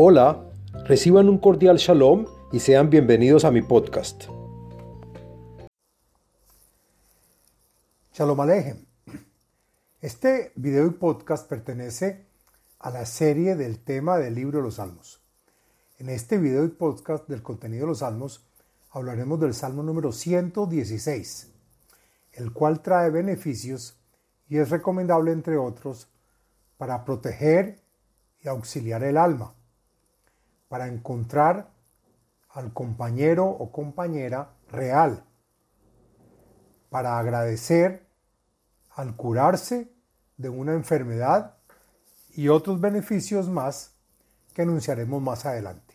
Hola, reciban un cordial shalom y sean bienvenidos a mi podcast. Shalom Alejem. Este video y podcast pertenece a la serie del tema del libro de los Salmos. En este video y podcast del contenido de los Salmos hablaremos del Salmo número 116, el cual trae beneficios y es recomendable, entre otros, para proteger y auxiliar el alma para encontrar al compañero o compañera real, para agradecer al curarse de una enfermedad y otros beneficios más que anunciaremos más adelante.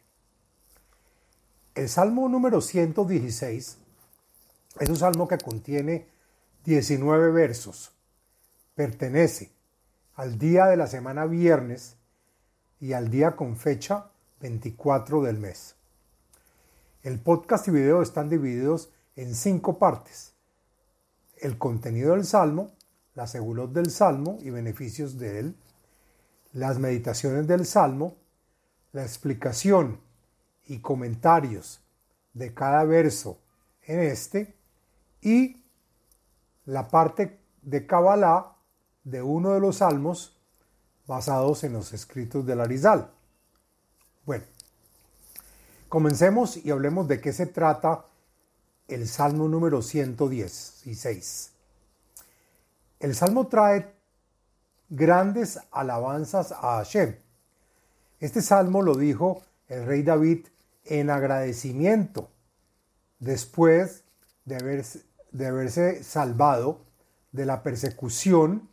El Salmo número 116 es un salmo que contiene 19 versos. Pertenece al día de la semana viernes y al día con fecha 24 del mes. El podcast y video están divididos en cinco partes. El contenido del Salmo, la segulot del Salmo y beneficios de él, las meditaciones del Salmo, la explicación y comentarios de cada verso en este y la parte de Kabbalah de uno de los salmos basados en los escritos del Arizal. Bueno, comencemos y hablemos de qué se trata el Salmo número 116. El Salmo trae grandes alabanzas a Hashem. Este salmo lo dijo el rey David en agradecimiento después de haberse, de haberse salvado de la persecución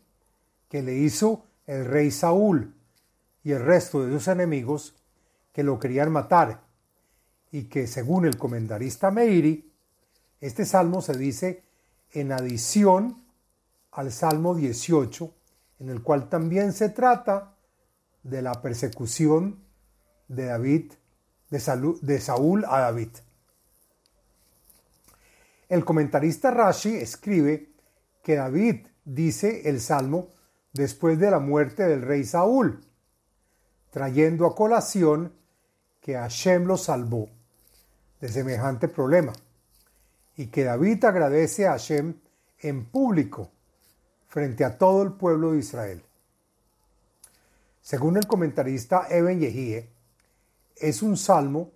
que le hizo el rey Saúl y el resto de sus enemigos que lo querían matar y que según el comentarista Meiri, este salmo se dice en adición al Salmo 18, en el cual también se trata de la persecución de David, de, de Saúl a David. El comentarista Rashi escribe que David dice el salmo después de la muerte del rey Saúl, trayendo a colación que Hashem lo salvó de semejante problema y que David agradece a Hashem en público frente a todo el pueblo de Israel. Según el comentarista Eben Yehie, es un salmo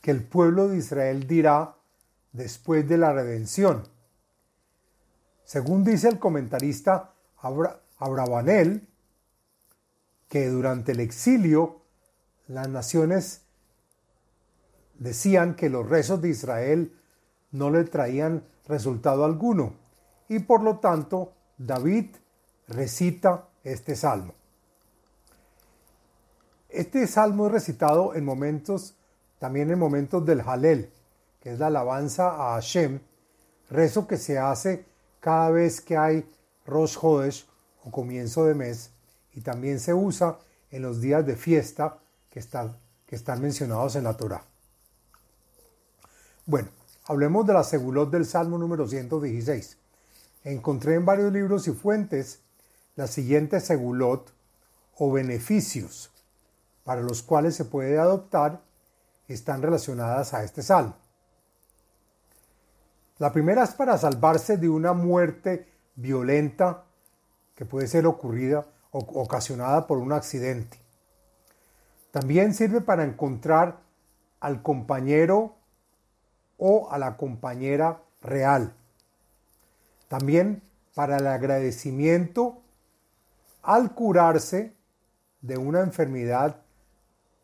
que el pueblo de Israel dirá después de la redención. Según dice el comentarista Abravanel, que durante el exilio las naciones decían que los rezos de Israel no le traían resultado alguno y por lo tanto David recita este salmo. Este salmo es recitado en momentos, también en momentos del Halel, que es la alabanza a Hashem, rezo que se hace cada vez que hay Rosh Hodesh o comienzo de mes y también se usa en los días de fiesta que están, que están mencionados en la Torah. Bueno, hablemos de la segulot del Salmo número 116. Encontré en varios libros y fuentes la siguiente segulot o beneficios para los cuales se puede adoptar están relacionadas a este salmo. La primera es para salvarse de una muerte violenta que puede ser ocurrida o ocasionada por un accidente. También sirve para encontrar al compañero o a la compañera real. También para el agradecimiento al curarse de una enfermedad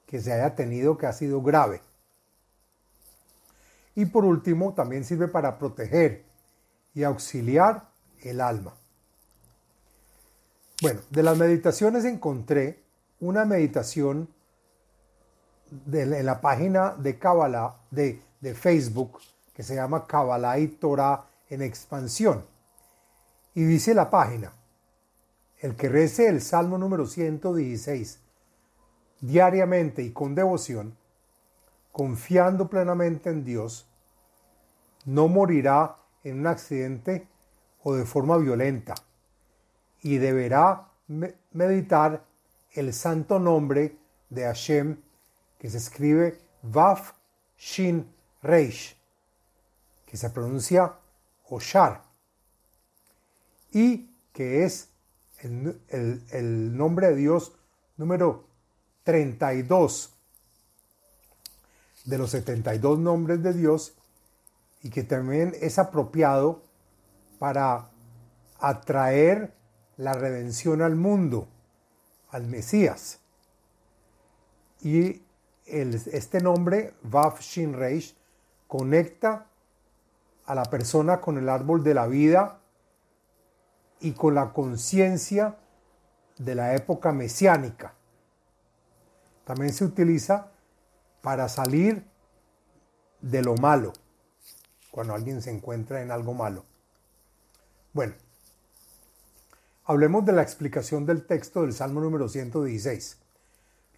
que se haya tenido que ha sido grave. Y por último, también sirve para proteger y auxiliar el alma. Bueno, de las meditaciones encontré una meditación de, la página de Kabbalah, de, de Facebook, que se llama Kabbalah y Torah en expansión. Y dice la página, el que rece el Salmo número 116 diariamente y con devoción, confiando plenamente en Dios, no morirá en un accidente o de forma violenta y deberá meditar el santo nombre de Hashem, que se escribe Vaf Shin Reish, que se pronuncia Oshar, y que es el, el nombre de Dios número 32 de los 72 nombres de Dios y que también es apropiado para atraer la redención al mundo, al Mesías. Y este nombre, Vav Shin Reish, conecta a la persona con el árbol de la vida y con la conciencia de la época mesiánica. También se utiliza para salir de lo malo, cuando alguien se encuentra en algo malo. Bueno, hablemos de la explicación del texto del Salmo número 116.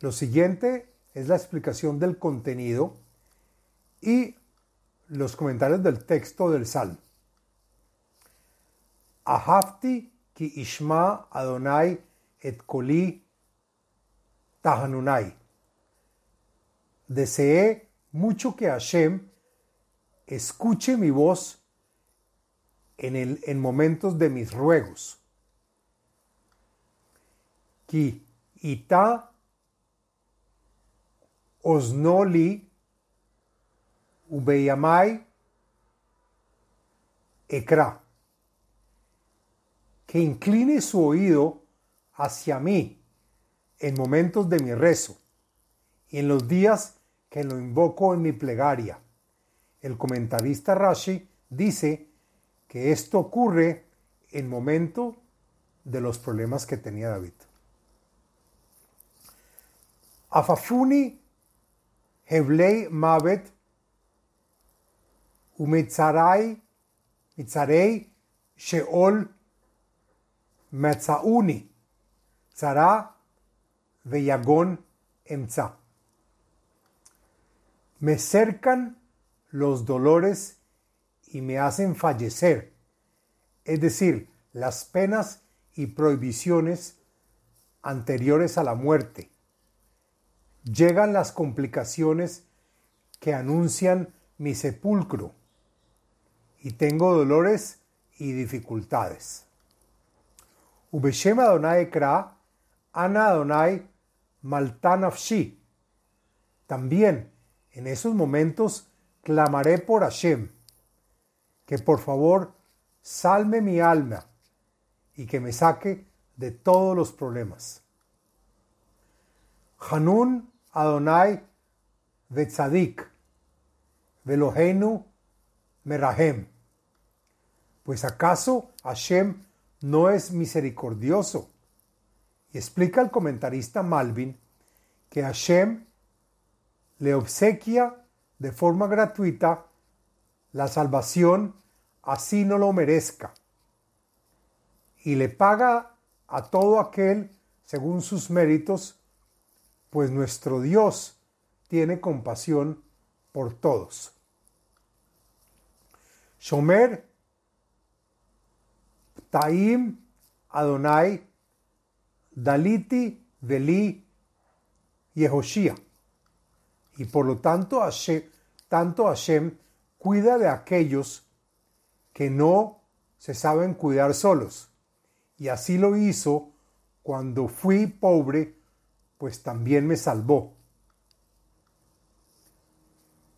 Lo siguiente es la explicación del contenido y los comentarios del texto del Salmo. Ahafti ki ishma Adonai et koli tahanunai. Deseé mucho que Hashem escuche mi voz en, el, en momentos de mis ruegos. Ki ita osnoli ubeyamai ekra. Que incline su oído hacia mí en momentos de mi rezo y en los días que lo invoco en mi plegaria. El comentarista Rashi dice que esto ocurre en momento de los problemas que tenía David. Afafuni Hevlei Mavet Umitzarai Mitzarei Sheol Metzauni Tzara Veyagon Emza. Me cercan los dolores y me hacen fallecer, es decir, las penas y prohibiciones anteriores a la muerte. Llegan las complicaciones que anuncian mi sepulcro y tengo dolores y dificultades. Ubeshem Adonai Kra, Ana Adonai Maltanafshi. También en esos momentos clamaré por Hashem, que por favor salme mi alma y que me saque de todos los problemas. Hanun Adonai Vetzadik, Velohenu Merahem. Pues acaso Hashem no es misericordioso. Y explica el comentarista Malvin que Hashem le obsequia de forma gratuita la salvación así no lo merezca y le paga a todo aquel según sus méritos, pues nuestro Dios tiene compasión por todos. Shomer Taim Adonai Daliti Veli Yehoshia y por lo tanto Hashem, tanto Hashem cuida de aquellos que no se saben cuidar solos. Y así lo hizo cuando fui pobre, pues también me salvó.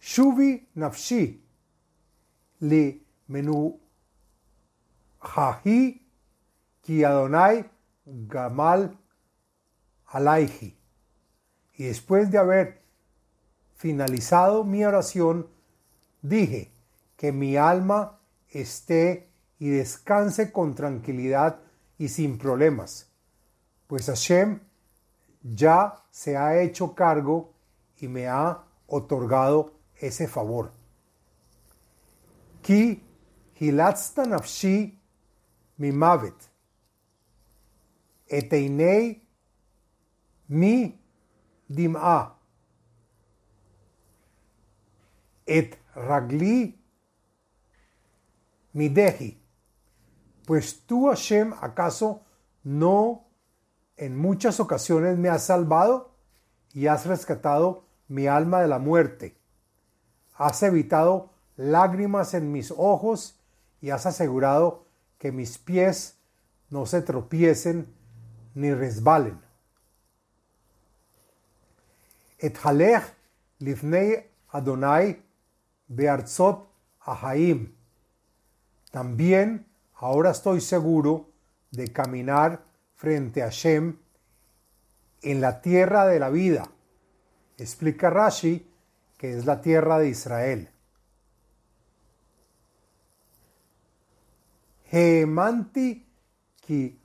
Shuvi nafshi li menu hahi ki Adonai gamal alaihi. Y después de haber finalizado mi oración, dije que mi alma esté y descanse con tranquilidad y sin problemas, pues Hashem ya se ha hecho cargo y me ha otorgado ese favor. Ki hilatzta nafshi mavet eteinei mi dim'a et ragli midehi. Pues tú, Hashem, ¿acaso no en muchas ocasiones me has salvado y has rescatado mi alma de la muerte. Has evitado lágrimas en mis ojos y has asegurado que mis pies no se tropiecen ni resbalen. Et halech lifnei Adonai bearzot ahaim. También ahora estoy seguro de caminar frente a Shem en la tierra de la vida. Explica Rashi que es la tierra de Israel. Hemanti ki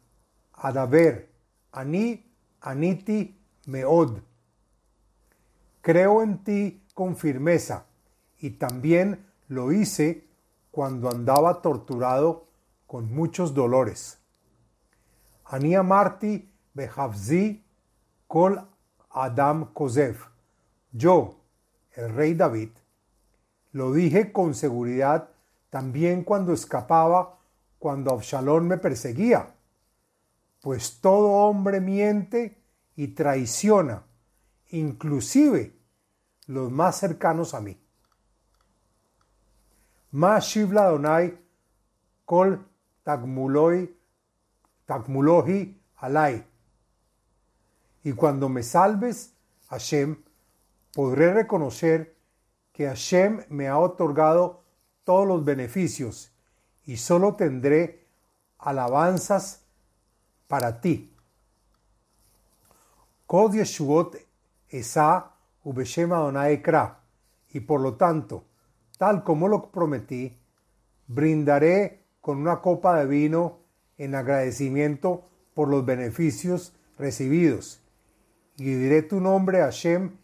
adaber, ani aniti meod. Creo en ti con firmeza y también lo hice cuando andaba torturado con muchos dolores. Ani amarti behavzi kol Adam Kosev. Yo, el rey David, lo dije con seguridad también cuando escapaba cuando Absalón me perseguía, pues todo hombre miente y traiciona, inclusive los más cercanos a mí. Más Shivla Donai Kol Tagmuloi Tagmulohi Alai. Y cuando me salves, Hashem, podré reconocer que Hashem me ha otorgado todos los beneficios y solo tendré alabanzas para ti. Kod Yeshuot Esa Ubeshem Adonai Kra. Y por lo tanto, tal como lo prometí, brindaré con una copa de vino en agradecimiento por los beneficios recibidos. Y diré tu nombre a Hashem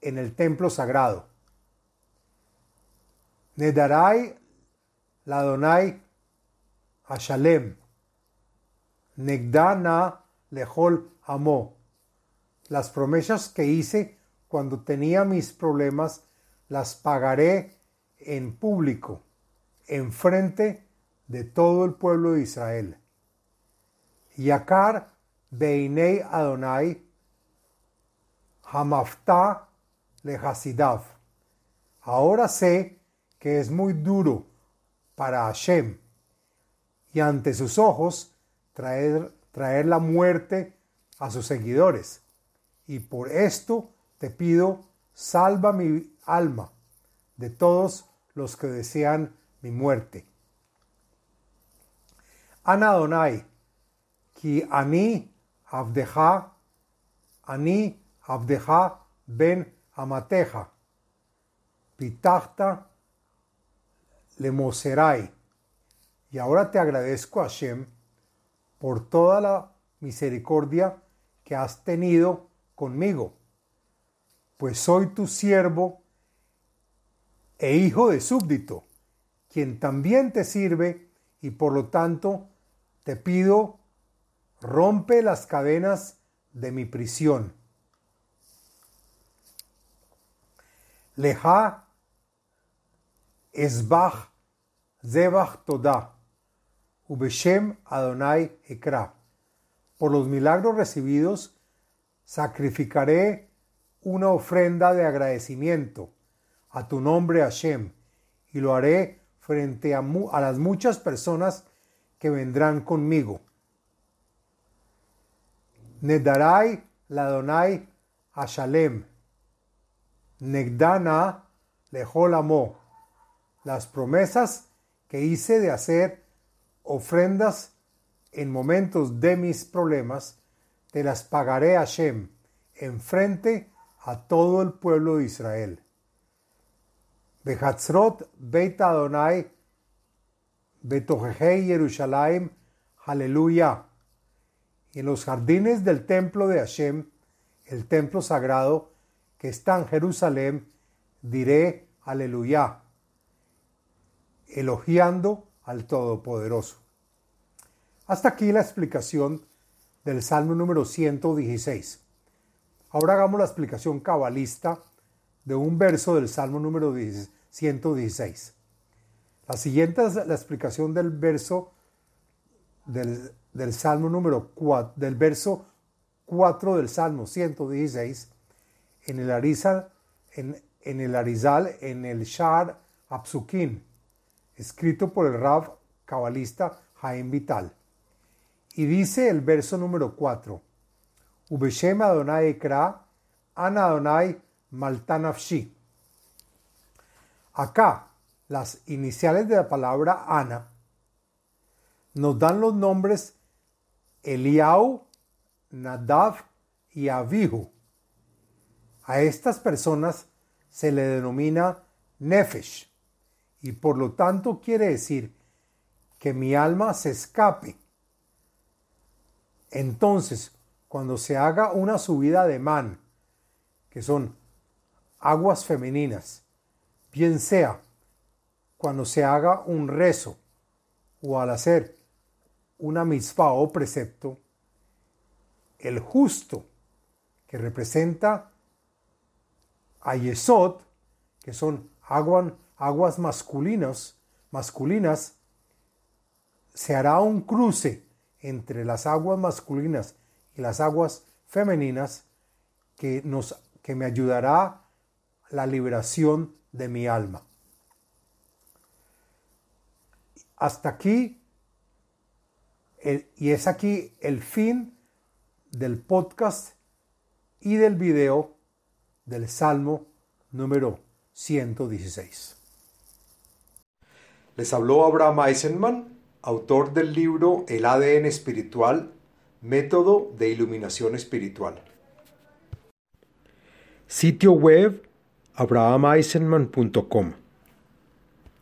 en el templo sagrado. Nedarai Ladonai Hashalem. Negdana Lehol Amo. Las promesas que hice cuando tenía mis problemas las pagaré en público, en frente de todo el pueblo de Israel. Yakar Beinei Adonai Hamafta Lehasidav. Ahora sé que es muy duro para Hashem y ante sus ojos traer, traer la muerte a sus seguidores. Y por esto te pido, salva mi alma de todos los que desean mi muerte. Ana ki ani abdeja, ani abdeja ben amateja, pitachta lemoserai. Y ahora te agradezco, Hashem, por toda la misericordia que has tenido conmigo, pues soy tu siervo e hijo de súbdito, quien también te sirve y por lo tanto te pido, rompe las cadenas de mi prisión. Leja esbach zebach todah. Ubeshem Adonai Ekra. Por los milagros recibidos, sacrificaré una ofrenda de agradecimiento a tu nombre Hashem y lo haré frente a, a las muchas personas que vendrán conmigo. Nedarai Ladonai Ashalem. Negdana Lejolamo. Las promesas que hice de hacer ofrendas en momentos de mis problemas, te las pagaré a Shem en frente a todo el pueblo de Israel. Behatzrot Beit Adonai Yerushalayim Aleluya. En los jardines del templo de Hashem, el templo sagrado que está en Jerusalén, diré Aleluya, elogiando al Todopoderoso. Hasta aquí la explicación del Salmo número 116. Ahora hagamos la explicación cabalista de un verso del Salmo número 116. La siguiente es la explicación del verso del, del Salmo número 4, del verso 4 del Salmo 116. en el Arizal, en, en el Arizal, en el Shar Apsukin, escrito por el Rav cabalista Jaime Vital. Y dice el verso número 4, Ubeshem Adonai Ekra, Ana Adonai Maltanafshi. Acá, las iniciales de la palabra Ana nos dan los nombres Eliau, Nadav y Abihu. A estas personas se le denomina Nefesh y por lo tanto quiere decir que mi alma se escape. Entonces, cuando se haga una subida de man, que son aguas femeninas, bien sea cuando se haga un rezo o al hacer una misfa o precepto, el justo que representa a Yesod, que son aguas, aguas masculinas, masculinas, se hará un cruce entre las aguas masculinas y las aguas femeninas que, nos, que me ayudará la liberación de mi alma. Hasta aquí, y es aquí el fin del podcast y del video del Salmo número 116. Les habló Abraham Eisenman, autor del libro El ADN espiritual, método de iluminación espiritual. Sitio web abrahameisenman.com